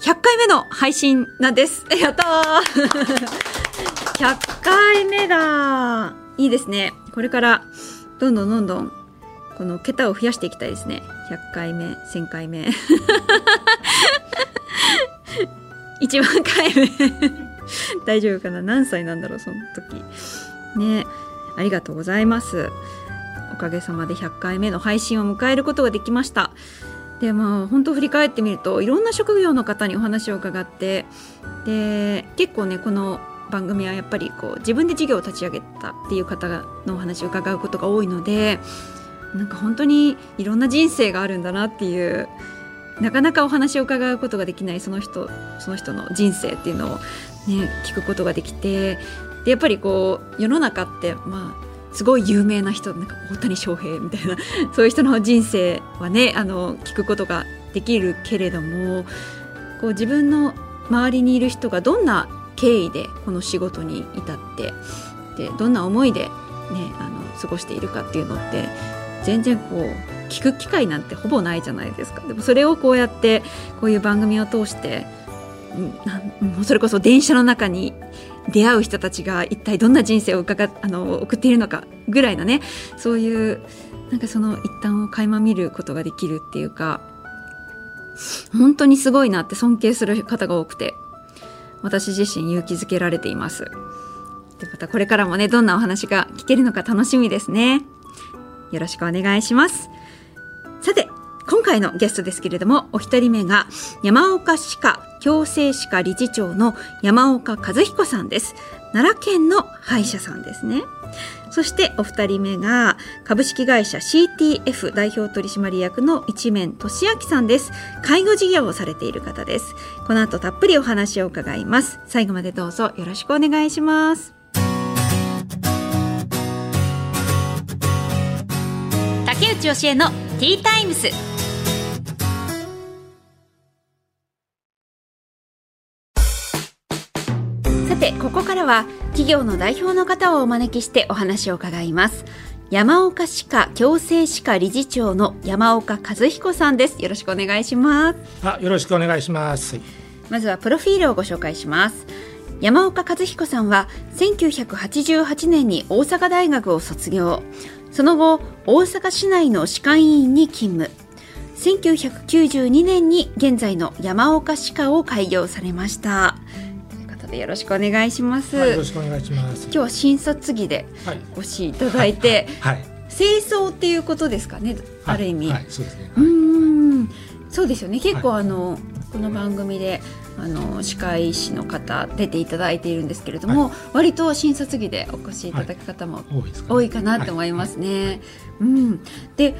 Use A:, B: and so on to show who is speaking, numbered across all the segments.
A: 100回目の配信なんです。やったー。100回目だいいですね。これからどんどんどんどんこの桁を増やしていきたいですね。100回目1000回目。1 万回目。大丈夫かな？何歳なんだろう？その時。ね。ありがとうございます。おかげさまで100回目の配信を迎えることができました。でまあ本当振り返ってみるといろんな職業の方にお話を伺ってで結構ねこの番組はやっぱりこう自分で事業を立ち上げたっていう方のお話を伺うことが多いのでなんか本当にいろんな人生があるんだなっていうなかなかお話を伺うことができないその人その人の人生っていうのを、ね、聞くことができてでやっぱりこう世の中ってまあすごい有名な人なんか大谷翔平みたいな そういう人の人生はねあの聞くことができるけれどもこう自分の周りにいる人がどんな経緯でこの仕事に至ってでどんな思いで、ね、あの過ごしているかっていうのって全然こう聞く機会なんてほぼないじゃないですか。でもそれをこうやってこういう番組を通してもうそれこそ電車の中に出会う人たちが一体どんな人生を伺あの送っているのかぐらいのねそういうなんかその一端を垣間見ることができるっていうか本当にすごいなって尊敬する方が多くて私自身勇気づけられています。でまたこれからもねどんなお話が聞けるのか楽しみですね。よろしくお願いします。さて今回のゲストですけれどもお一人目が山岡歯科矯正歯科理事長の山岡和彦さんです。奈良県の歯医者さんですね。そしてお二人目が株式会社 CTF 代表取締役の一面俊明さんです。介護事業をされている方です。この後たっぷりお話を伺います。最後までどうぞよろしくお願いします。竹内義恵のティータイムス。ここからは企業の代表の方をお招きしてお話を伺います。山岡歯科矯正歯科理事長の山岡和彦さんです。よろしくお願いします。
B: あよろしくお願いします。
A: まずはプロフィールをご紹介します。山岡和彦さんは1988年に大阪大学を卒業。その後大阪市内の歯科医院に勤務。1992年に現在の山岡歯科を開業されましたことでよろしくお願いします、
B: はい、よろしくお願いします。
A: 今日は診察着で
B: はい
A: ご視いただいて、
B: はい、
A: 清掃っていうことですかね、ある意味、
B: はい、はいそうですね。
A: うーんそうですよね。結構
B: はい
A: あの、この番組であの歯科医師の方出ていただいているんですけれども、割と診察着でお越しいただく方も
B: 多いか、
A: なと思いますね。うん、で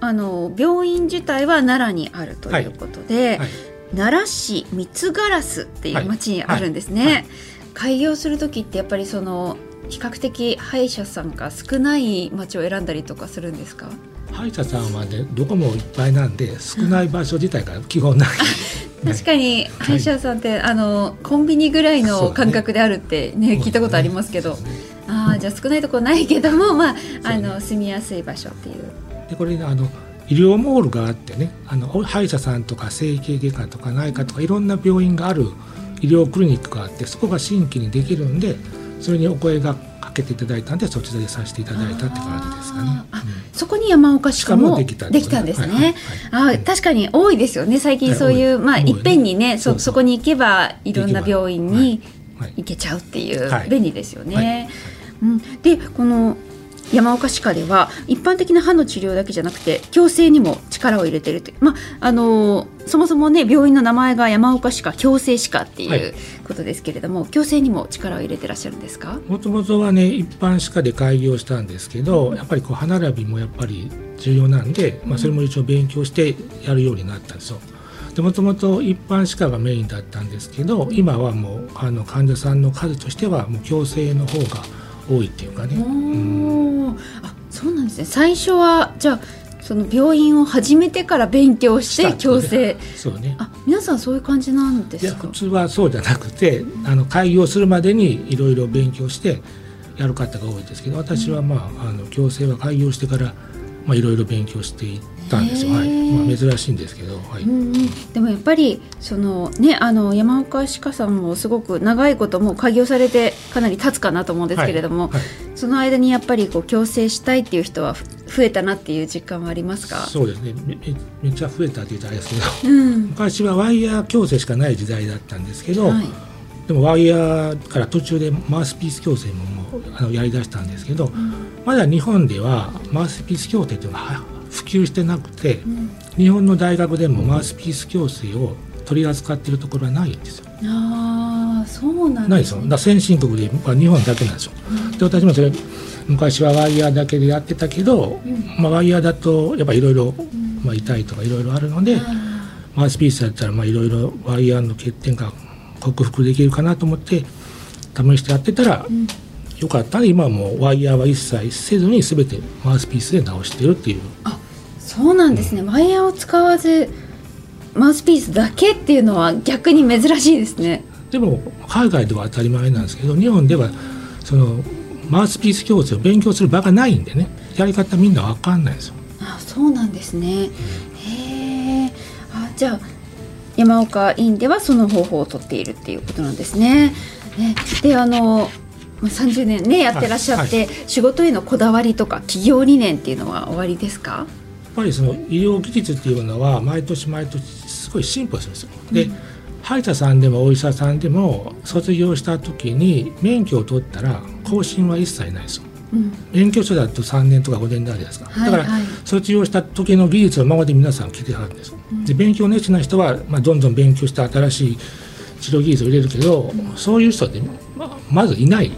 A: あの病院自体は奈良にあるということで、
B: はい
A: 奈良市三津烏っていう町にあるんですね。
B: はい。はい。
A: 開業する時ってやっぱりその比較的歯医者さんが少ない町を選んだりとかするんですか？
B: 歯医者さんはねどこもいっぱいなんで少ない場所自体が基本ない、
A: 確かに歯医者さんって、あのコンビニぐらいの感覚であるってね聞いたことありますけど、
B: ね。
A: ああじゃあ少ないとこないけどもまああの住みやすい場所っていう。
B: でこれねあの医療モールがあってねあの歯医者さんとか整形外科とか内科とかいろんな病院がある医療クリニックがあってそこが新規にできるんでそれにお声がかけていただいたんでそちらでさせていただいたって感じですかね。
A: あーあそこに山岡歯科もで
B: きた
A: んですね。
B: はいはい
A: あー確かに多いですよね。最近そういう、まあ
B: はい
A: っぺんにねそそこに行けばいろんな病院に
B: はい。
A: 行けちゃうっていう、
B: はい。
A: 便利ですよね。
B: はい。
A: うん、でこの山岡歯科では一般的な歯の治療だけじゃなくて矯正にも力を入れてるって。まああのーそもそもね病院の名前が山岡歯科矯正歯科って
B: はい。いう
A: ことですけれども、矯正にも力を入れてらっしゃるんですか？
B: もともとはね一般歯科で開業したんですけどやっぱりこう歯並びもやっぱり重要なんで、まあ、それも一応勉強してやるようになったんですよ。でもともと一般歯科がメインだったんですけど今はもうあの患者さんの数としてはもう矯正の方が多いっていうかね。
A: うん、あそうなんですね。最初はじゃあその病院を始めてから勉強して矯正
B: そうね。
A: あ皆さんそういう感じなんですか？
B: 普通はそうじゃなくてあの開業するまでにいろいろ勉強してやる方が多いですけど私はまああの矯正は開業してからまあいろいろ勉強していったんですよ、はい。まあ、珍しいんですけど、はい。
A: うんうん、でもやっぱりそのねあの山岡歯科さんもすごく長いこともう開業されてかなり経つかなと思うんですけれども、
B: はい。はい
A: その間にやっぱりこう矯正したいっていう人はふ増えたなっていう実感はありますか？
B: そうですね。めめめっちゃ増えたって言ったらあれですけど
A: うん。
B: 昔はワイヤー矯正しかない時代だったんですけど、
A: はい。
B: でもワイヤーから途中でマウスピース矯正ももうあのやりだしたんですけど、まだ日本ではマウスピース矯正というのがは普及してなくて、日本の大学でもマウスピース矯正を取り扱っているところはないんですよ。
A: ああそうなん
B: ない
A: でね
B: ですすよ。だから先進国でまあ日本だけなんですよ。で私もそれ昔はワイヤーだけでやってたけど、まあ、ワイヤーだとやっぱいろいろまあ痛いとかいろいろあるので、マウスピースだったらまあいろいろワイヤーの欠点が克服できるかなと思って試してやってたら、よかったね今はもうワイヤーは一切せずに全てマウスピースで直してるっていう。
A: そうなんですね。ワイヤーを使わずマウスピースだけっていうのは逆に珍しいですね。
B: でも海外では当たり前なんですけど日本ではそのマウスピース矯正を勉強する場がないんでね。やり方みんな分かんないんですよ。
A: あそうなんですね、へえあじゃあ山岡院ではその方法をとっているっていうことなんですね。ねであのまあ30年ねやってらっしゃって、仕事へのこだわりとか企業理念っていうのは終わりですか？
B: やっぱりその医療技術っていうのは毎年毎年すごい進歩するんですよ。で、歯医者さんでもお医者さんでも卒業した時に免許を取ったら更新は一切ないですよ。
A: うん。
B: 免許証だと3年とか5年になるじゃないですか、
A: はい
B: だから
A: はい
B: 卒業した時の技術のままで皆さん来てはるんです。よ、で勉強熱心な人は、まあ、どんどん勉強して新しい治療技術を入れるけど、そういう人ってままずいない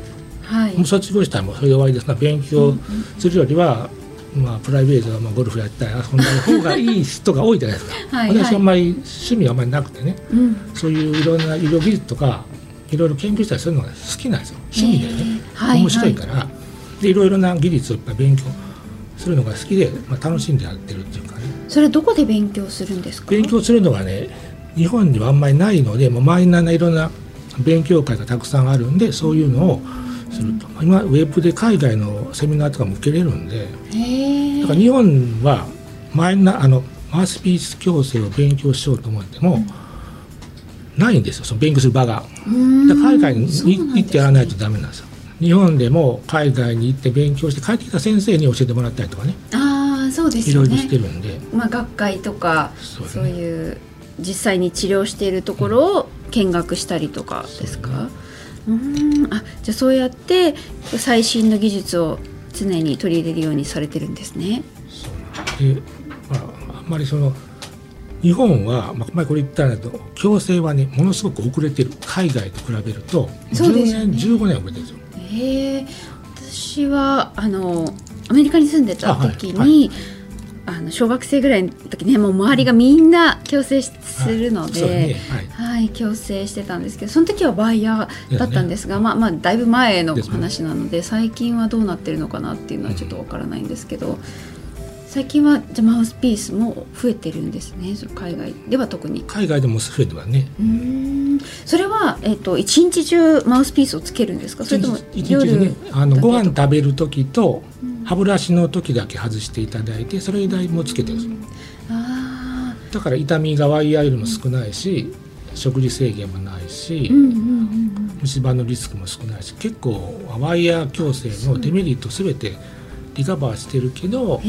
A: はい。
B: もう卒業したらもうそれで終わりですな勉強するよりは、まあ、プライベートはまあゴルフやったり遊んだ方がいい人が多いじゃないですか。
A: はいはい。
B: 私はあんまり趣味はあんまりなくてね。
A: うん。
B: そういういろんな医療技術とかいろいろ研究したりするのが好きなんですよ。趣味でね、
A: へーはい。
B: 面白いから、でいろいろな技術をやっぱり勉強するのが好きで、まあ、楽しんでやってるっていうかね。
A: それどこで勉強するんですか？
B: 勉強するのがね日本にはあんまりないのでもうマイナーないろんな勉強会がたくさんあるんでそういうのをすると。今ウェブで海外のセミナーとかも受けれるんで。だから日本はマイナーあのマウスピース矯正を勉強しようと思っても、ないんですよ。その勉強する場が。だから海外に行ってやらないとダメなんですよ。日本でも海外に行って勉強して帰ってきた先生に教えてもらったりとかね。
A: ああそうです
B: いろいろしてるんで。
A: まあ、学会とか
B: そう
A: そう,、いう実際に治療しているところを見学したりとかですか？うーん。あじゃあそうやって最新の技術を常に取り入れるようにされてるんですね。
B: で、まあ、あんまりその日本は、まあ、前これ言ったんだけど矯正はねものすごく遅れてる。海外と比べると10
A: そうですよね。
B: 年15年遅れてるんですよ。
A: へえ。私はあのアメリカに住んでた時にあ、
B: あはい
A: の小学生ぐらいの時ねもう周りがみんな矯正しするので。
B: ねはい。
A: はい、矯正してたんですけどその時はバイヤーだったんですがまあまあだいぶ前の話なので最近はどうなってるのかなっていうのはちょっとわからないんですけど、最近はじゃあマウスピースも増えてるんですねその海外では特に。
B: 海外でも増えてはね。
A: うーん。それは、えっと一日中マウスピースをつけるんですか？それとも夜
B: ねあのご飯食べる時と歯ブラシの時だけ外していただいてそれ以外もつけてるだから痛みがワイヤーよりも少ないし食事制限もないし、
A: ーうんうんうん。
B: 虫歯のリスクも少ないし結構ワイヤー矯正のデメリットすべてリカバーしてるけど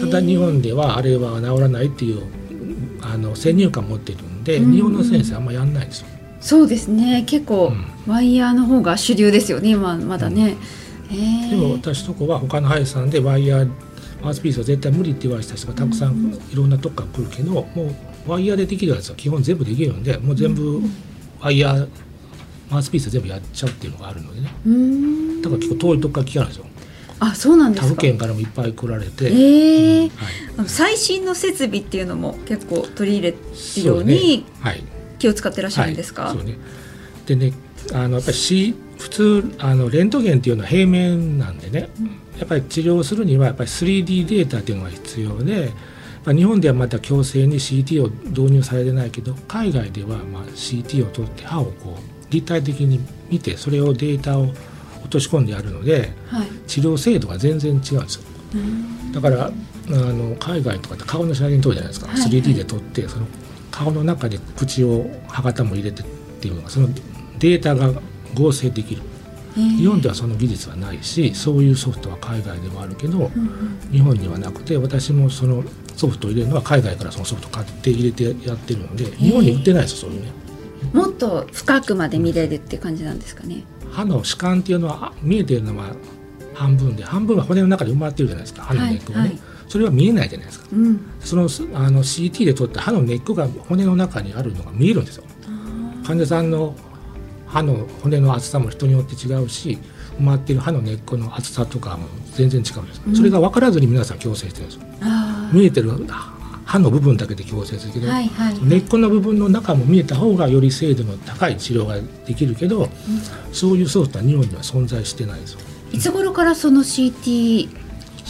B: ただ日本ではあれは治らないっていうあの先入観持ってるんで、
A: うん。
B: 日本の先生あんまやんないんですよ。
A: そうですね。結構、
B: う
A: ワイヤーの方が主流ですよね今まだね、へえ
B: でも私とこは他の歯医者さんでワイヤーマウスピースは絶対無理って言われた人がたくさんいろんなとこから来るけどもうワイヤーでできるやつは基本全部できるんでもう全部ワイヤーマウスピース全部やっちゃうっていうのがあるのでね。
A: うーん。
B: だから結構遠いとこから来たんですよ。
A: あそうなんですか。
B: 他府県からもいっぱい来られて、
A: ええ
B: はい、
A: あの最新の設備っていうのも結構取り入れるように
B: はい。
A: 気を使ってらっしゃるんですか、
B: はい、そうね。でねあのやっぱり C 普通あのレントゲンっていうのは平面なんでね、やっぱり治療するにはやっぱり 3D データっていうのが必要で、まあ、日本ではまだ強制に CT を導入されてないけど海外ではまあ CT を取って歯をこう立体的に見てそれをデータを落とし込んでやるので
A: はい。
B: 治療精度が全然違うんですよ。だからあの海外とかって顔の写真撮るじゃないですか、
A: はい。はい
B: 3D で撮ってその顔の中で口を歯型も入れてっていうのがそのデータが合成できる。
A: え。ー
B: 日本ではその技術はないしそういうソフトは海外ではあるけど
A: うんうん。
B: 日本にはなくて私もそのソフトを入れるのは海外からそのソフト買って入れてやってるので日本に売ってないですよそういうね
A: もっと深くまで見れるって感じなんですかね。
B: 歯の歯間っていうのはあ見えてるのは半分で半分は骨の中で埋まってるじゃないですか歯の根っこがね、
A: はいはい
B: それは見えないじゃないですか
A: うん
B: そのあの CT で撮った歯の根っこが骨の中にあるのが見えるんですよ患者さんの歯の骨の厚さも人によって違うし埋まっている歯の根っこの厚さとかも全然違うんです、
A: うん。
B: それが分からずに皆さん矯正してるんです見えてる歯の部分だけで矯正するけど、
A: はいはい
B: 根っこの部分の中も見えた方がより精度の高い治療ができるけど、そういうソフトは日本には存在してないんですよ
A: いつ頃からその CT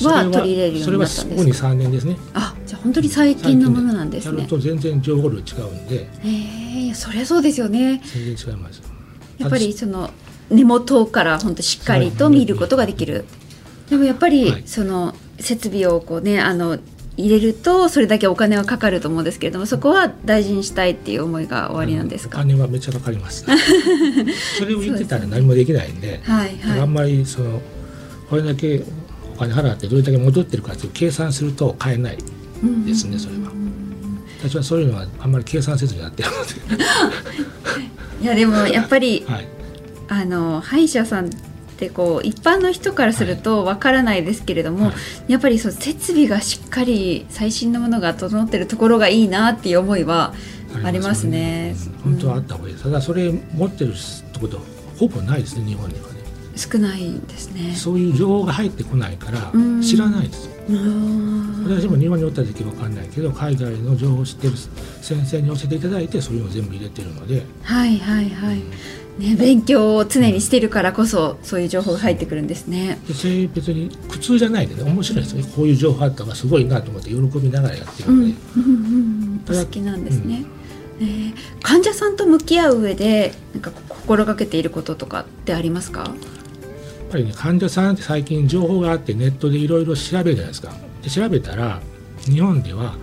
A: は取り入れるようになったん
B: それはここに
A: ですか
B: 3年ですね。
A: あじゃあ本当に最近のものなんですね。
B: やると全然情報量違うんで。
A: ええそりゃそうですよね。
B: 全然違います。よ
A: やっぱりその根元から本当しっかりと見ることができる。でもやっぱり
B: はい
A: その設備をこうねあの入れるとそれだけお金はかかると思うんですけれどもそこは大事にしたいっていう思いが終わりなんですか？
B: お金はめっちゃかかります それを言ってたら何もできないんで
A: はいはい。
B: あんまりそのこれだけお金払ってどれだけ戻ってるかっていう計算すると買えないですねそれは私はそういうのはあんまり計算せずにやってるので
A: いやでもやっぱり
B: はい。
A: あの歯医者さんってこう一般の人からするとわからないですけれども、
B: はい。
A: やっぱりそう設備がしっかり最新のものが整ってるところがいいなっていう思いはありますね。
B: うん本当はあった方がいい。ですただそれ持ってるところほぼないですね日本にはね。
A: 少ないんですね。
B: そういう情報が入ってこないから
A: うん。
B: 知らないです私も日本におった時わかんないけど海外の情報を知ってる先生に教えていただいてそういうのを全部入れてるので。
A: はいはいはい。ね勉強を常にしてるからこそそういう情報が入ってくるんですね。
B: 別に苦痛じゃないでね。面白いですよね。こういう情報あったからすごいなと思って喜びながらやってる
A: うん
B: ので、
A: うん。うん。うん。お好きなんですね。えー患者さんと向き合う上でなんか心がけていることとかってありますか？
B: やっぱりね患者さんって最近情報があってネットでいろいろ調べるじゃないですか。で調べたら日本では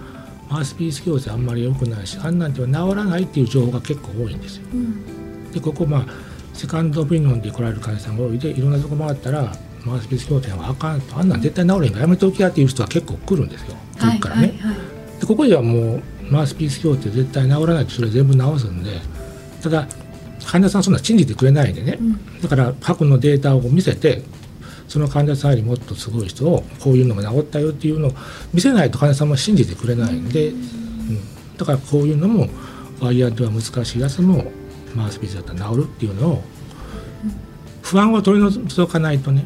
B: マウスピース矯正あんまり良くないしあんなんでは治らないっていう情報が結構多いんですよ。
A: うん。
B: でここまあセカンドオピニオンで来られる患者さんが多いでいろんなとこ回ったらマウスピース矯正はあかんと。あんなん絶対治れんからやめておきやっていう人は結構来るんですよ。来るからね、
A: はいはい。はい。
B: でここではもうマウスピース矯正絶対治らないとそれ全部治すんでただ患者さんそんな信じてくれないんでね、
A: うん。
B: だから過去のデータを見せてその患者さんよりもっとすごい人をこういうのが治ったよっていうのを見せないと患者さんも信じてくれないんで、うん、だからこういうのもワイヤーでは難しいやつもマウスピースだったら治るっていうのを不安を取り除かないとね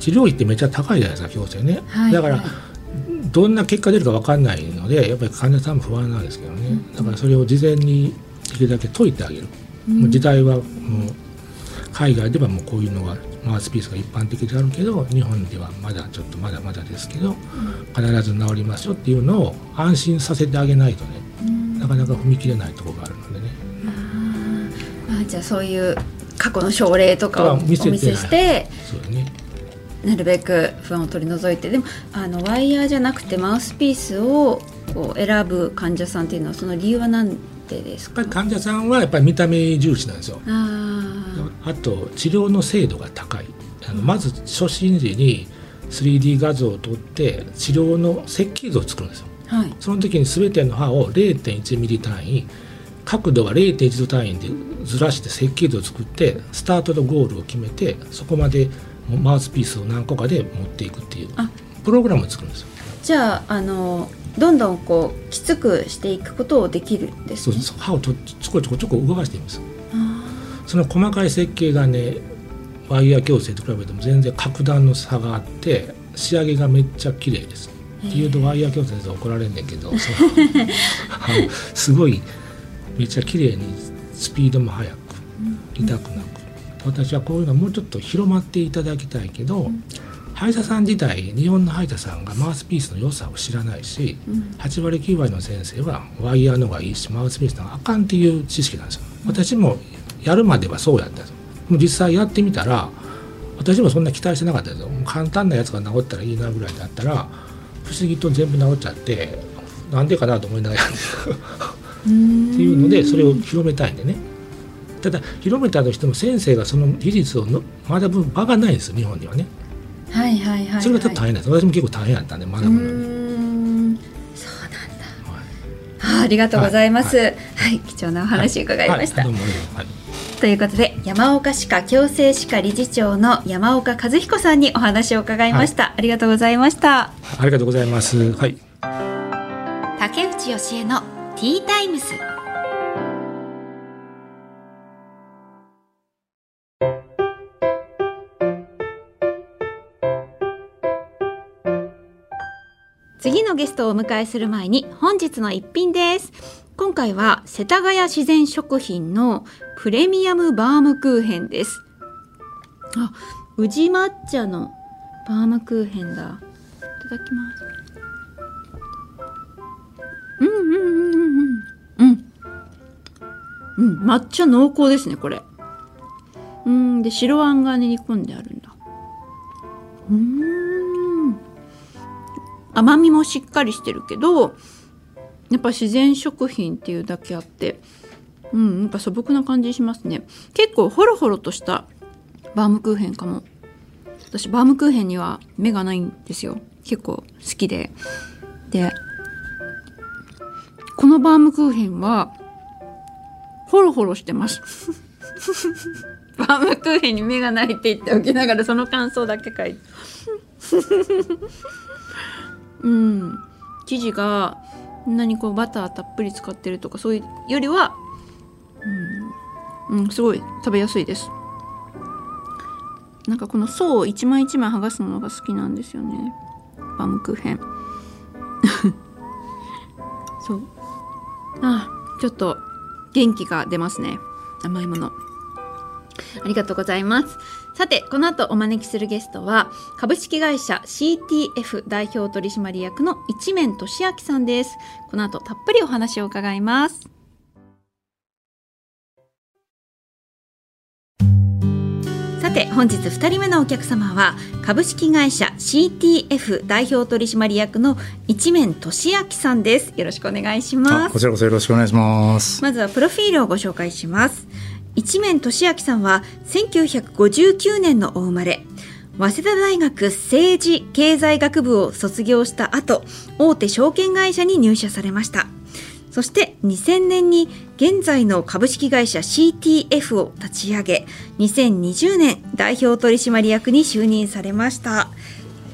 B: 治療費ってめっちゃ高いじゃないですか矯正ね、
A: はい。
B: だから、
A: はい
B: どんな結果出るか分かんないのでやっぱり患者さんも不安なんですけどね、だからそれを事前にできるだけ解いてあげる、もう時代はもう海外ではもうこういうのがマウスピースが一般的であるけど日本ではまだちょっとまだまだですけど必ず治りますよっていうのを安心させてあげないとねなかなか踏み切れないところがあるのでね。
A: あじゃあそういう過去の症例とかをお見
B: 見せ
A: して
B: そうだね。
A: なるべく不安を取り除いて。でもあのワイヤーじゃなくてマウスピースをこう選ぶ患者さんっていうのはその理由は何でですか
B: 患者さんはやっぱり見た目重視なんですよ。
A: あ
B: あと治療の精度が高い。あのまず初診時に 3D 画像を撮って治療の設計図を作るんですよ。
A: あはい。
B: その時に全ての歯を0.1ミリ単位角度は0.1度単位でずらして設計図を作ってスタートとゴールを決めてそこまでマウスピースを何個かで持っていくっていう
A: あ。
B: プログラムを作るんですよ。
A: じゃああのどんどんこうきつくしていくことをできるんです
B: そう
A: ね。
B: そう歯をとちょこちょこちょこ動かしています。
A: あ
B: その細かい設計がねワイヤー矯正と比べても全然格段の差があって仕上げがめっちゃ綺麗です。っていうとワイヤー矯正で怒られんねんけどすごいめっちゃ綺麗にスピードも速く痛くなく。私はこういうのもうちょっと広まっていただきたいけど、歯医者さん自体日本の歯医者さんがマウスピースの良さを知らないし、8割9割の先生はワイヤーの方がいいしマウスピースの方があかんっていう知識なんですよ。私もやるまではそうやったんです実際やってみたら私もそんな期待してなかったですよ。簡単なやつが治ったらいいなぐらいだったら不思議と全部治っちゃってなんでかなと思いながらやるんですよ。っていうのでそれを広めたいんでね。ただ広めたとしても先生がその技術をの学ぶ場がないんですよ日本にはね
A: はいはいはい、はい、
B: それがちょっと大変なんです。私も結構大変やったんで学ぶのに、
A: そうなんだ。あありがとうございます。は、
B: はい。
A: 貴重なお話伺いました。
B: い。
A: ということで山岡歯科矯正歯科理事長の山岡和彦さんにお話を伺いました。ありがとうございました。
B: ありがとうございます。はい。
A: 竹内義恵のティータイムス。次のゲストをお迎えする前に本日の一品です。今回は世田谷自然食品のプレミアムバームクーヘンです。あ宇治抹茶のバームクーヘンだ。いただきます。うんうんうんうんうんうん。抹茶濃厚ですねこれ。うんで白あんが練り込んであるんだ。うん。甘みもしっかりしてるけどやっぱ自然食品っていうだけあってうんなんか素朴な感じしますね。結構ホロホロとしたバームクーヘンかも。私バームクーヘンには目がないんですよ。結構好きで。でこのバームクーヘンはホロホロしてます。バームクーヘンに目がないって言っておきながらその感想だけ書いて。うん。生地がこんなにこうバターたっぷり使ってるとかそういうよりはうん、うん、すごい食べやすいです。なんかこの層を一枚一枚剥がすのが好きなんですよね。バムクーヘンそう。あちょっと元気が出ますね。甘いもの。ありがとうございます。さてこの後お招きするゲストは株式会社 CTF 代表取締役の一面俊明さんですこの後たっぷりお話を伺いますさて本日2人目のお客様は株式会社 CTF 代表取締役の一面俊明さんですよろしくお願いします
C: あこちらこそよろしくお願いします。
A: まずはプロフィールをご紹介します。一面俊明さんは1959年のお生まれ。早稲田大学政治経済学部を卒業した後、大手証券会社に入社されました。そして2000年に現在の株式会社 CTF を立ち上げ、2020年代表取締役に就任されました。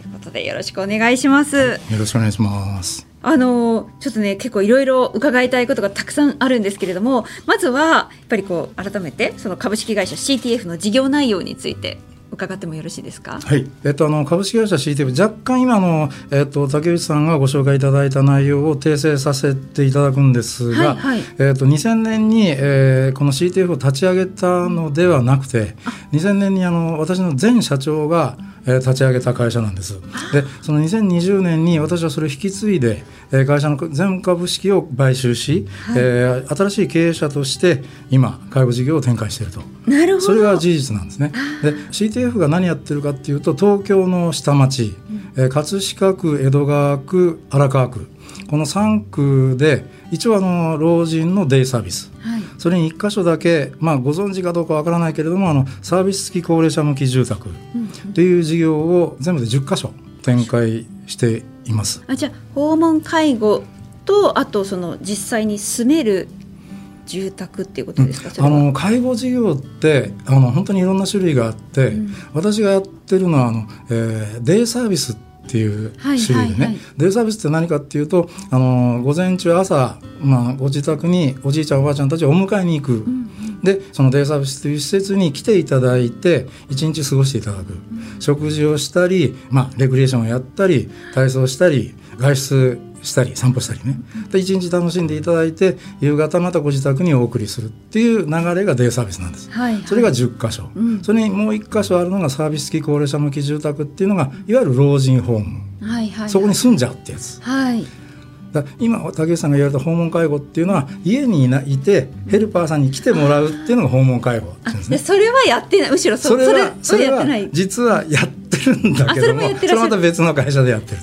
A: ということでよろしくお願いします。
C: よろしくお願いします。
A: あのちょっとね結構いろいろ伺いたいことがたくさんあるんですけれどもまずはやっぱりこう改めてその株式会社 CTF の事業内容について伺ってもよろしいですか？
C: はい。えっと、あの、株式会社 CTF、若干今の、えっと、竹内さんがご紹介いただいた内容を訂正させていただくんですが、
A: はいはい。
C: えっと、2000年に、えーこの CTF を立ち上げたのではなくて、2000年にあの、私の前社長が、えー立ち上げた会社なんです。で、その2020年に私はそれを引き継いで、えー会社の全株式を買収し、えー新しい経営者として今、外部事業を展開していると。
A: なるほど。
C: それが事実なんですね。で CTF が何やってるかっていうと東京の下町、えー葛飾区江戸川区荒川区。この3区で一応あの老人のデイサービス。
A: はい
C: それに1箇所だけ、まあ、ご存知かどうかわからないけれどもあのサービス付き高齢者向き住宅っていう事業を全部で10箇所展開しています。
A: あじゃあ訪問介護とあとその実際に住める住宅っていうことですか、
C: あ
A: は
C: の介護事業ってあの本当にいろんな種類があって、
A: うん。
C: 私がやってるのはあの、えーデイサービスっっていう種類でね、
A: はい。はいはい
C: デイサービスって何かっていうとあの午前中朝、まあ、ご自宅におじいちゃんおばあちゃんたちをお迎えに行く、でそのデイサービスという施設に来ていただいて一日過ごしていただく、食事をしたり、まあ、レクリエーションをやったり体操したり外出したり散歩したりね。で一日楽しんでいただいて夕方またご自宅にお送りするっていう流れがデイサービスなんです。
A: はい。はい
C: それが10箇所、
A: うん。
C: それにもう1箇所あるのがサービス付き高齢者向き住宅っていうのがいわゆる老人ホーム、
A: はいはい
C: そこに住んじゃうってやつ。
A: はい。
C: だ今竹内さんが言われた訪問介護っていうのは家にいないてヘルパーさんに来てもらうっていうのが訪問介護って
A: あ
C: いうんですね。
A: でそれはやってない。むしろそ
C: それはそれは
A: やってない。
C: 実はやってるんだけどもそれまた別の会社でやってる。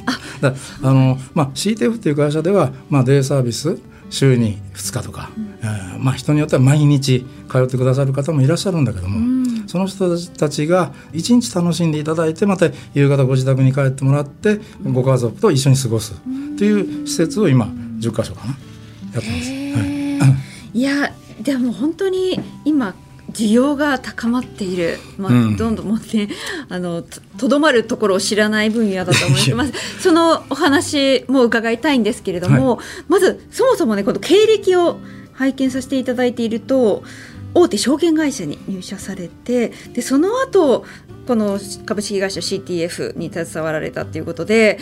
C: あ。の、まあ、CTF っていう会社では、まあ、デイサービス週に2日とか、えーまあ、人によっては毎日通ってくださる方もいらっしゃるんだけども、
A: うん。
C: その人たちが一日楽しんでいただいてまた夕方ご自宅に帰ってもらってご家族と一緒に過ごすっていう施設を今10か所かなやってます。
A: へ
C: はい。
A: ーいやでも本当に今需要が高まっている、まあ
C: うん。
A: どんどんもうね あのととどまるところを知らない分野だと思います。そのお話も伺いたいんですけれども、まずそもそもねこの経歴を拝見させていただいていると大手証券会社に入社されてでその後この株式会社 CTF に携わられたということで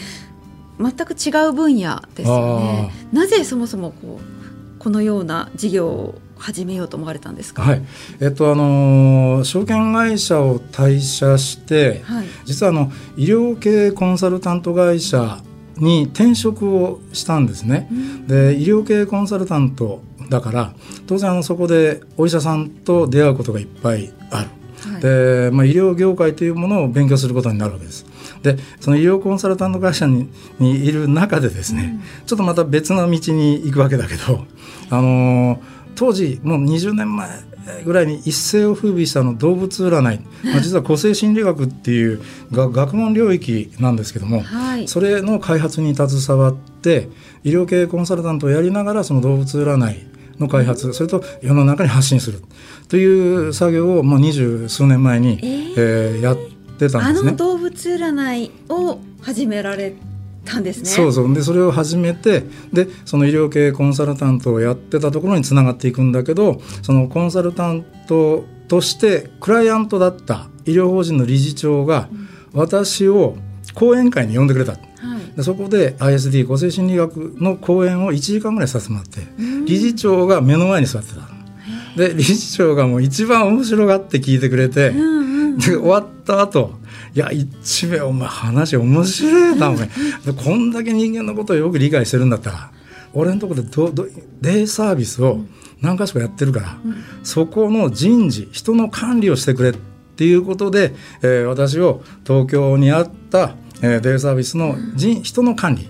A: 全く違う分野ですよね。なぜそもそもこうこのような事業を始めようと思われたんですか？
C: はいえっとあのー証券会社を退社して、
A: はい
C: 実はあの医療系コンサルタント会社に転職をしたんですね。で医療系コンサルタントだから当然あのそこでお医者さんと出会うことがいっぱいある。
A: はい
C: でまあ、医療業界というものを勉強することになるわけです。でその医療コンサルタント会社ににいる中でですね、ちょっとまた別の道に行くわけだけど、あのー当時もう20年前ぐらいに一世を風靡したの動物占い、まあ、実は個性心理学っていうが学問領域なんですけども、
A: はい。
C: それの開発に携わって医療系コンサルタントをやりながらその動物占いの開発、それと世の中に発信する。という作業をもう二十数年前に、
A: えー。
C: えーやってた
A: あ
C: んですね。
A: の。動物占いを始められたんですね。
C: そうそうでそれを始めてでその医療系コンサルタントをやってたところにつながっていくんだけどそのコンサルタントとしてクライアントだった医療法人の理事長が私を講演会に呼んでくれた。
A: はい。
C: でそこで ISD 個性心理学の講演を1時間ぐらいさせてもらって
A: うん
C: 理事長が目の前に座ってたで理事長がもう一番面白がって聞いてくれて、で終わった後いや一名お前話面白いなお前。で こんだけ人間のことをよく理解してるんだったら俺のところでどどデイサービスを何か所かやってるから、そこの人事人の管理をしてくれっていうことで、えー私を東京にあった、えーデイサービスの人人の管理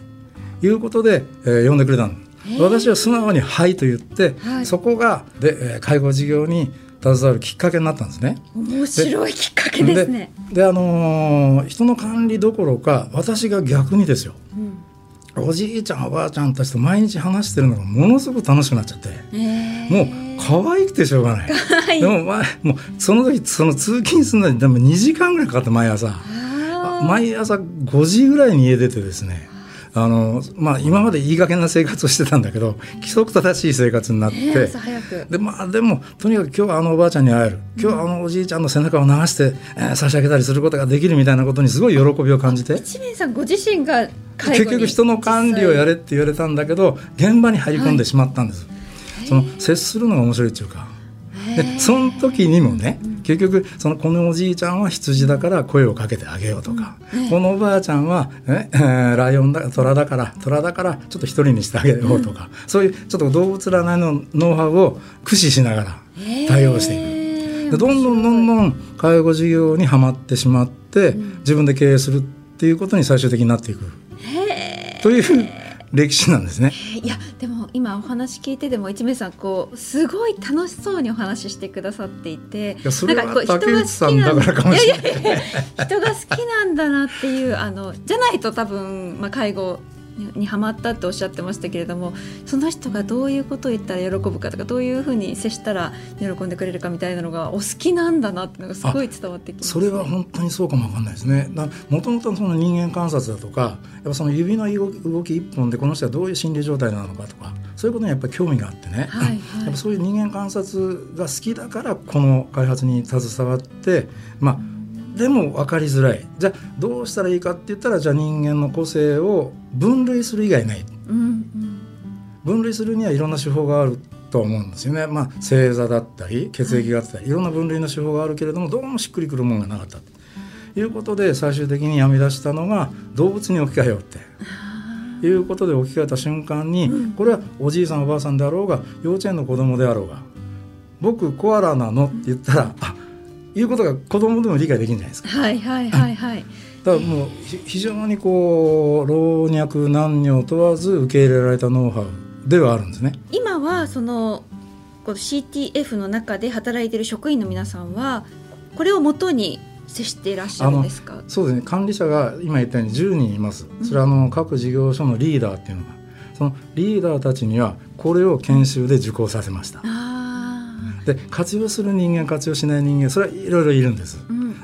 C: いうことで、えー呼んでくれたの。私は素直に「はい」と言って、
A: はい。
C: そこがで、えー介護事業に携わるきっかけになったんですね。
A: 面白いきっかけですね。
C: でであのー人の管理どころか私が逆にですよ。
A: うん。
C: おじいちゃんおばあちゃんたちと毎日話してるのがものすごく楽しくなっちゃって。
A: えー。
C: もう可愛くてしょうがない。
A: はい。
C: でも前もうその時その通勤するのにでも2時間ぐらいかかって毎朝。毎朝5時ぐらいに家出てですねあの、まあ、今までいい加減な生活をしてたんだけど規則正しい生活になって。でまあでもとにかく今日はあのおばあちゃんに会える。今日はあのおじいちゃんの背中を流して、えー差し上げたりすることができるみたいなことにすごい喜びを感じて。
A: 一名さんご自身が
C: 結局人の管理をやれって言われたんだけど現場に入り込んでしまったんです、その接するのが面白いっていうか。でその時にもね結局そのこのおじいちゃんは羊だから声をかけてあげようとか、このおばあちゃんはえ、えーライオンだ虎だから虎だからちょっと一人にしてあげようとか、そういうちょっと動物占いのノウハウを駆使しながら対応していく。
A: え
C: でどんどんどんどん介護事業にはまってしまって、自分で経営するっていうことに最終的になっていく。という歴史なんですね。
A: いやでも今お話聞いてでも一名さんこうすごい楽しそうにお話ししてくださっていて
C: いやそれは
A: なんかこう
C: 竹内さんだからかもしれない
A: 人が好きなんだなっていうあのじゃないと多分、まあ、介護にハマったっておっしゃってましたけれどもその人がどういうことを言ったら喜ぶかとかどういうふうに接したら喜んでくれるかみたいなのがお好きなんだなってのがすごい伝わってきます、
C: それは本当にそうかもわかんないですね。もともとその人間観察だとかやっぱその指の動き一本でこの人はどういう心理状態なのかとかそういうことにやっぱり興味があってね、はいはい、やっぱそういう人間観察が好きだからこの開発に携わってまあでも分かりづらい。じゃあどうしたらいいかって言ったらじゃあ人間の個性を分類する以外ない、うんうん、分類するにはいろんな手法があると思うんですよね、まあ、星座だったり血液があったり、はい、いろんな分類の手法があるけれどもどうもしっくりくるものがなかった。ということで最終的に編み出したのが動物に置き換えようって。いうことで置き換えた瞬間に、これはおじいさんおばあさんであろうが幼稚園の子供であろうが僕コアラなのって言ったらあいうことが子供でも理解できるんじゃないですか。
A: はいはいはいはい。
C: だからもう非常にこう老若男女問わず受け入れられたノウハウではあるんですね。
A: 今はそのこの CTF の中で働いている職員の皆さんはこれをもとに接していらっしゃるんですか？
C: そうですね管理者が今言ったように10人いますそれはあの各事業所のリーダーっていうのがそのリーダーたちにはこれを研修で受講させました。で活用する人間活用しない人間それはいろいろいるんです。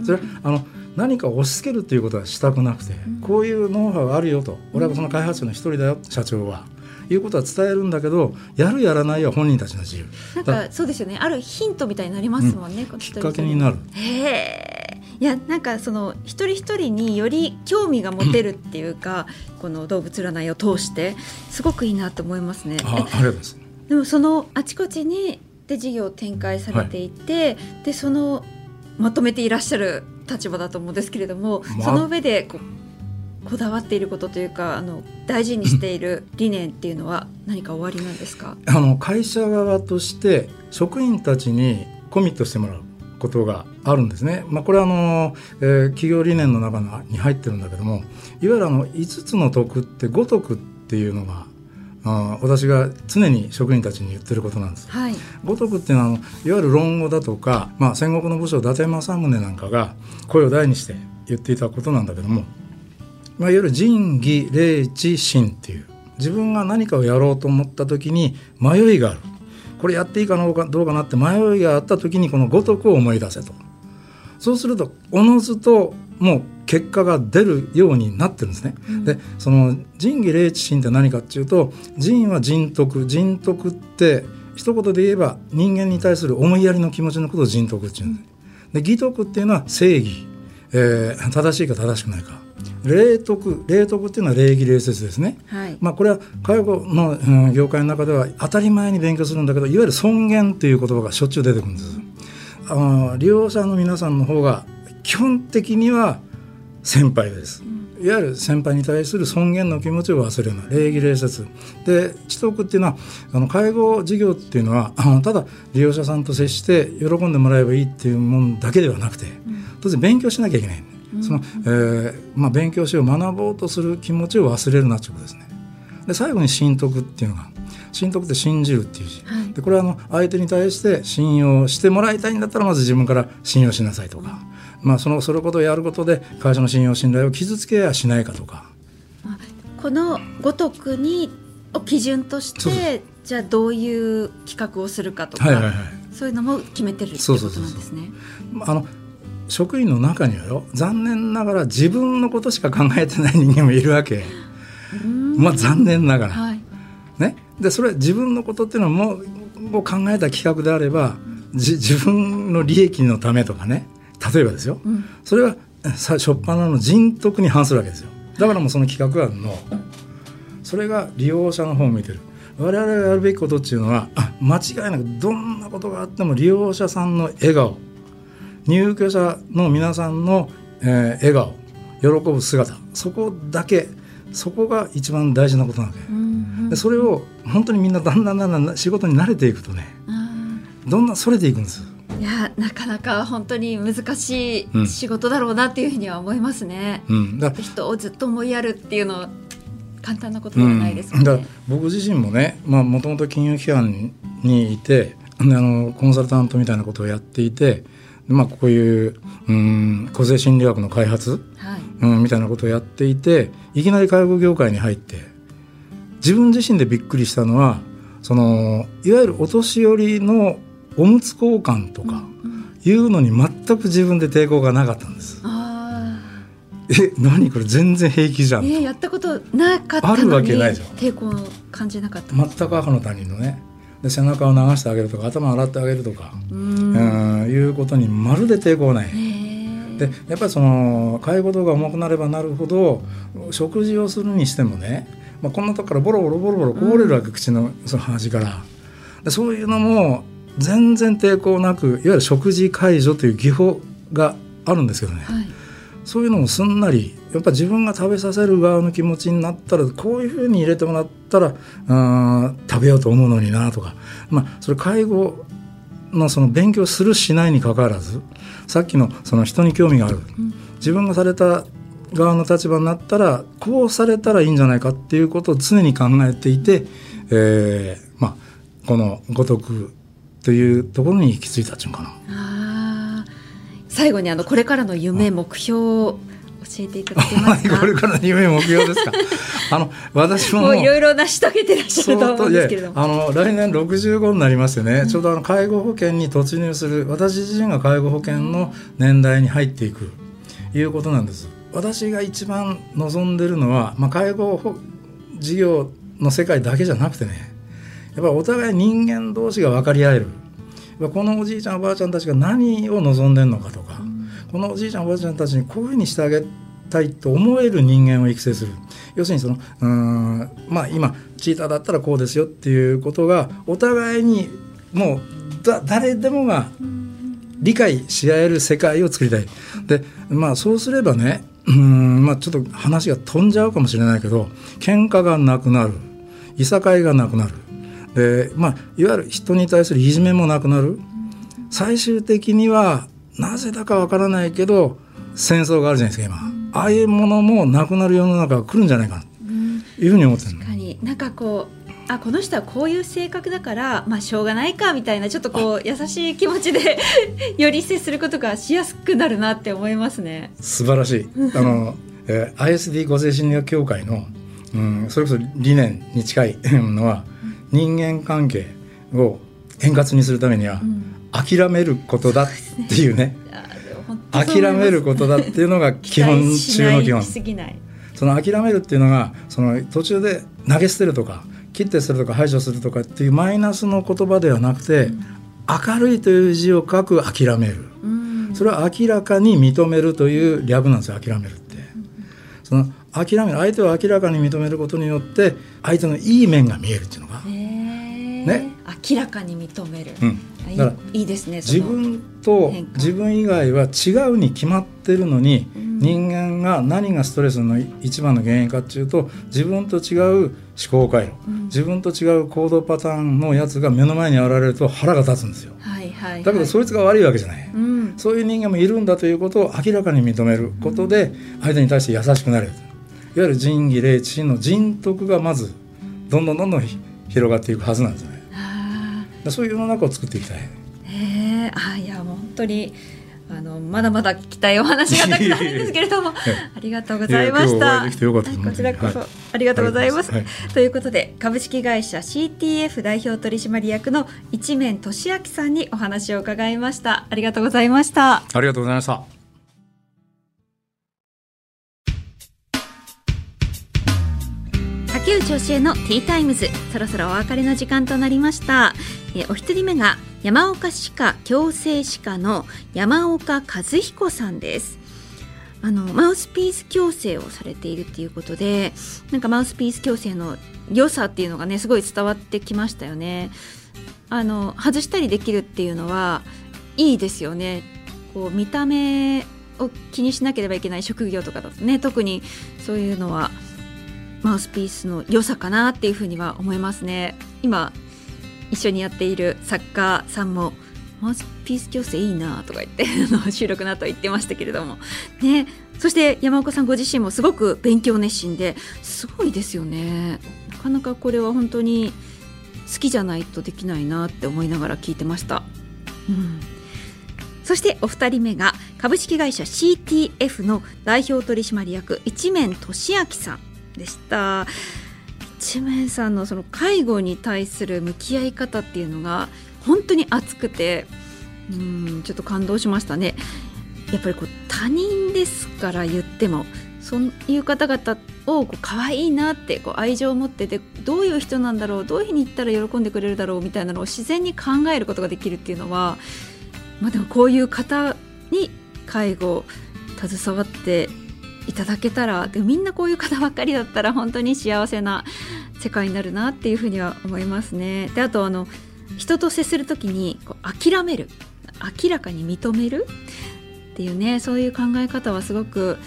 C: それはあの何か押し付けるっていうことはしたくなくて、こういうノウハウあるよと。俺はその開発者の一人だよ社長は。いうことは伝えるんだけどやるやらないは本人たちの自由。
A: なんかそうですよね。あるヒントみたいになりますもんね、
C: うん、きっかけになる。
A: へえ。いやなんかその一人一人により興味が持てるっていうか、この動物占いを通してすごくいいなと思いますね。
C: あありがとうございます。
A: でもそのあちこちにで事業を展開されていて、はい、でそのまとめていらっしゃる立場だと思うんですけれども、まその上でここだわっていることというかあの大事にしている理念っていうのは何か終わりなんですか？
C: あの会社側として職員たちにコミットしてもらうことがあるんですね。まあ、これはあの、えー、企業理念の中に入ってるんだけどもいわゆるあの5つの徳って五徳っていうのがあ私が常に職員たちに言ってることなんです。はい、五徳っていうのはあのいわゆる論語だとか、まあ、戦国の武将伊達政宗なんかが声を大にして言っていたことなんだけども、まあ、いわゆる仁義礼智信っていう自分が何かをやろうと思った時に迷いがあるこれやっていいかどうかどうかなって迷いがあった時にこの五徳を思い出せと。そうするとおのずともう結果が出るようになってるんですね。うん、でその仁義礼智信って何かっていうと仁は仁徳仁徳って一言で言えば人間に対する思いやりの気持ちのことを仁徳っていうんです。で義徳っていうのは正義、えー、正しいか正しくないか。礼徳礼徳っていうのは礼儀礼節ですね、はい、まあ、これは介護の、うん、業界の中では当たり前に勉強するんだけどいわゆる尊厳という言葉がしょっちゅう出てくるんですあの利用者の皆さんの方が基本的には先輩です。いわゆる先輩に対する尊厳の気持ちを忘れない。礼儀礼節。で知得っていうのはあの介護事業っていうのはあのただ利用者さんと接して喜んでもらえばいいっていうもんだけではなくて当然勉強しなきゃいけない、そのえーまあ、勉強しよう学ぼうとする気持ちを忘れるなということですね。で最後に信徳っていうのが信徳って信じるっていう字、はい、でこれはあの相手に対して信用してもらいたいんだったらまず自分から信用しなさいとか。まあ、そのそれことをやることで会社の信用信頼を傷つけやしないかとか。
A: このごとくにを基準としてじゃあどういう企画をするかとか、はいはいはい、そういうのも決めてるってことなんですね。
C: あの職員の中にはよ残念ながら自分のことしか考えてない人間もいるわけ。まあ残念ながら。はい、ね、でそれ自分のことっていうのももう考えた企画であれば自分の利益のためとかね。例えばですよ、うん、それは初っ端の人徳に反するわけですよ。だからもうその企画案のそれが利用者の方を向いてる。我々がやるべきことっていうのはあ間違いなくどんなことがあっても利用者さんの笑顔。入居者の皆さんの、えー、笑顔。喜ぶ姿。そこだけそこが一番大事なことなわけ、うんうん、でそれを本当にみんなだんだんだんだん仕事に慣れていくとね、どんどんそれていくんです？
A: いやなかなか本当に難しい仕事だろうなっていうふうには思いますね。うん、だ人をずっと思いやるっていうのは簡単なことではないですね。うん、だ
C: 僕自身もねもともと金融機関にいてあのコンサルタントみたいなことをやっていて。まあ、こういう、うん、個性心理学の開発、はい、うん、みたいなことをやっていていきなり介護業界に入って自分自身でびっくりしたのはそのいわゆるお年寄りのおむつ交換とかいうのに全く自分で抵抗がなかったんです。
A: あ
C: え何これ全然平気じゃん、
A: ーえーやったことなかったのに
C: あるわけないじゃん。
A: 抵抗を感じなかった。
C: 全く赤の他人のねで背中を流してあげるとか頭洗ってあげるとか、
A: う
C: うんん、いうことにまるで抵抗ない。でやっぱりその介護度が重くなればなるほど食事をするにしてもね、まあ、こんなとこからボロボロボロボロこぼれるわけ、口のその端から。でそういうのも全然抵抗なくいわゆる食事介助という技法があるんですけどね、
A: はい。
C: そういうのもすんなりやっぱ自分が食べさせる側の気持ちになったらこういうふうに入れてもらったらあー食べようと思うのになとか、まあ、それ介護のその勉強するしないにかかわらずさっきのその人に興味がある、自分がされた側の立場になったらこうされたらいいんじゃないかっていうことを常に考えていて、えーまあ、この五徳というところに行き着いたっていうのかな。
A: 最後にあのこれからの夢目標を教えていただけま
C: はい
A: すか？
C: これからの夢目標ですか？あの私も
A: もういろいろ成し遂げてらっしゃると思うんですけれども。
C: あの来年65になりましてね、ちょうどあの介護保険に突入する私自身が介護保険の年代に入っていくいうことなんです。私が一番望んでるのは、まあ、介護保事業の世界だけじゃなくてねやっぱりお互い人間同士が分かり合える。このおじいちゃんおばあちゃんたちが何を望んでるのかとか、このおじいちゃんおばあちゃんたちにこういうふうにしてあげたいと思える人間を育成する。要するにそのうんまあ今チーターだったらこうですよっていうことがお互いにもうだ誰でもが理解し合える世界を作りたい。でまあそうすればねうんまあちょっと話が飛んじゃうかもしれないけど喧嘩がなくなる。いさかいがなくなる。でまあいわゆる人に対するいじめもなくなる。最終的にはなぜだかわからないけど戦争があるじゃないですか今。ああいうものもなくなる世の中が来るんじゃないかな。というふうに思ってるの。
A: 確かに。なんかこうあこの人はこういう性格だからまあしょうがないかみたいなちょっとこう優しい気持ちで より接することがしやすくなるなって思いますね。
C: 素晴らしい。あの、えー ISD 個性心理学協会の、うん、それこそ理念に近いのは人間関係を円滑にするためには
A: ん
C: 諦めることだっていうね。
A: あでも本当そう思います。
C: 諦めることだっていうのが基本中の基本。その諦めるっていうのがその途中で投げ捨てるとか切って捨てるとか排除するとかっていうマイナスの言葉ではなくて、明るいという字を書く諦める。
A: うん。
C: それは明らかに認めるという略なんですよ諦めるって。その諦める相手を明らかに認めることによって相手のいい面が見えるっていうのが、
A: ね
C: ね。
A: 明らかに認める。
C: うん、だから
A: いいいですね。
C: 自分と自分以外は違うに決まってるのに、
A: うん。
C: 人間が何がストレスの一番の原因かっていうと自分と違う思考回路、
A: うん。
C: 自分と違う行動パターンのやつが目の前に現れると腹が立つんですよ。
A: はいはいはい。
C: だけどそいつが悪いわけじゃない、
A: うん。
C: そういう人間もいるんだということを明らかに認めることで相手に対して優しくなれるいわゆる仁義礼智信の人徳がまずどんどんどんどんひ広がっていくはずなんですよねそういう世の中を作っていきたい
A: えあいや本当にあのまだまだ聞きたいお話がたくさんあるんですけれども
C: え
A: ありがとうございまし
C: いや今日お
A: た。
C: 会いできてよかったです
A: はいこちらこそ、
C: はい
A: ありがとうございます。
C: はい
A: ということで株式会社 CTF 代表取締役の一面俊明さんにお話を伺いました。ありがとうございました。
C: ありがとうございました
A: 竹内教えのティータイムズ。そろそろお別れの時間となりました、えーお一人目が山岡歯科矯正歯科の山岡和彦さんです。あのマウスピース矯正をされているっていうことでなんかマウスピース矯正の良さっていうのがねすごい伝わってきましたよね。あの外したりできるっていうのはいいですよね。こう見た目を気にしなければいけない職業とかだとね特にそういうのはマウスピースの良さかなっていうふうには思いますね。今一緒にやっている作家さんもマウスピース矯正いいなとか言って 収録の後言ってましたけれども。ね。そして山岡さんご自身もすごく勉強熱心ですごいですよね。なかなかこれは本当に好きじゃないとできないなって思いながら聞いてました、うん、そしてお二人目が株式会社 CTF の代表取締役一面俊明さん。でした。ちめんさんのその介護に対する向き合い方っていうのが本当に熱くてうんちょっと感動しましたね。やっぱりこう他人ですから言ってもそういう方々をこう可愛いなってこう愛情を持っててどういう人なんだろうどういうふうに言ったら喜んでくれるだろうみたいなのを自然に考えることができるっていうのは、まあ、でもこういう方に介護携わっていただけたらでみんなこういう方ばっかりだったら本当に幸せな世界になるなっていうふうには思いますね。であとあの人と接する時にこう諦める明らかに認めるっていうねそういう考え方はすごく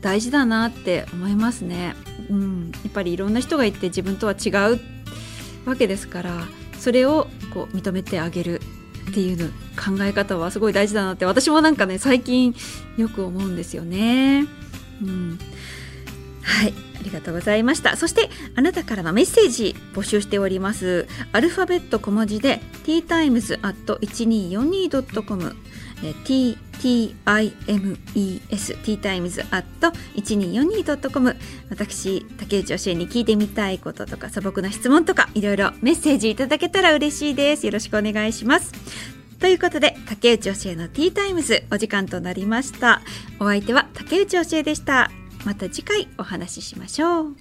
A: 大事だなって思いますね。うん、やっぱりいろんな人がいて自分とは違うわけですからそれをこう認めてあげるっていうの考え方はすごい大事だなって私もなんかね最近よく思うんですよね。うん、はいありがとうございました。そしてあなたからのメッセージ募集しております。アルファベット小文字で ttimes.1242.com t times ttimes.1242.com 私竹内教えに聞いてみたいこととか素朴な質問とかいろいろメッセージいただけたら嬉しいです。よろしくお願いします。ということで竹内教えのティータイムズお時間となりました。お相手は竹内教えでした。また次回お話ししましょう。